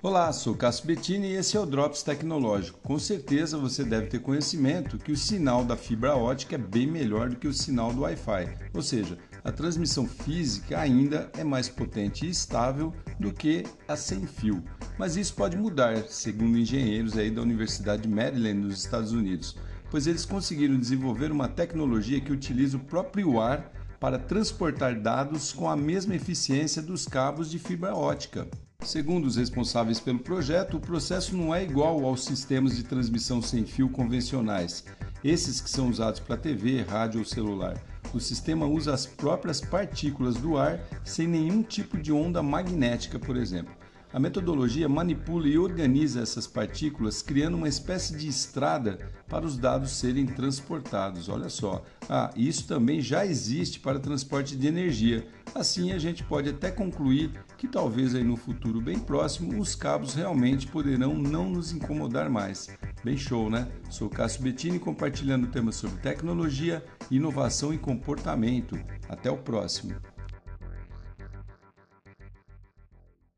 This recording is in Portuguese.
Olá, sou Cássio Bettini e esse é o Drops Tecnológico. Com certeza você deve ter conhecimento que o sinal da fibra ótica é bem melhor do que o sinal do Wi-Fi, ou seja, a transmissão física ainda é mais potente e estável do que a sem fio. Mas isso pode mudar, segundo engenheiros aí da Universidade de Maryland, nos Estados Unidos, pois eles conseguiram desenvolver uma tecnologia que utiliza o próprio ar para transportar dados com a mesma eficiência dos cabos de fibra ótica. Segundo os responsáveis pelo projeto, o processo não é igual aos sistemas de transmissão sem fio convencionais, esses que são usados para TV, rádio ou celular. O sistema usa as próprias partículas do ar sem nenhum tipo de onda magnética, por exemplo. A metodologia manipula e organiza essas partículas, criando uma espécie de estrada para os dados serem transportados. Olha só. Ah, isso também já existe para transporte de energia. Assim, a gente pode até concluir que talvez aí no futuro bem próximo os cabos realmente poderão não nos incomodar mais. Bem show, né? Sou Cássio Bettini compartilhando temas sobre tecnologia, inovação e comportamento. Até o próximo.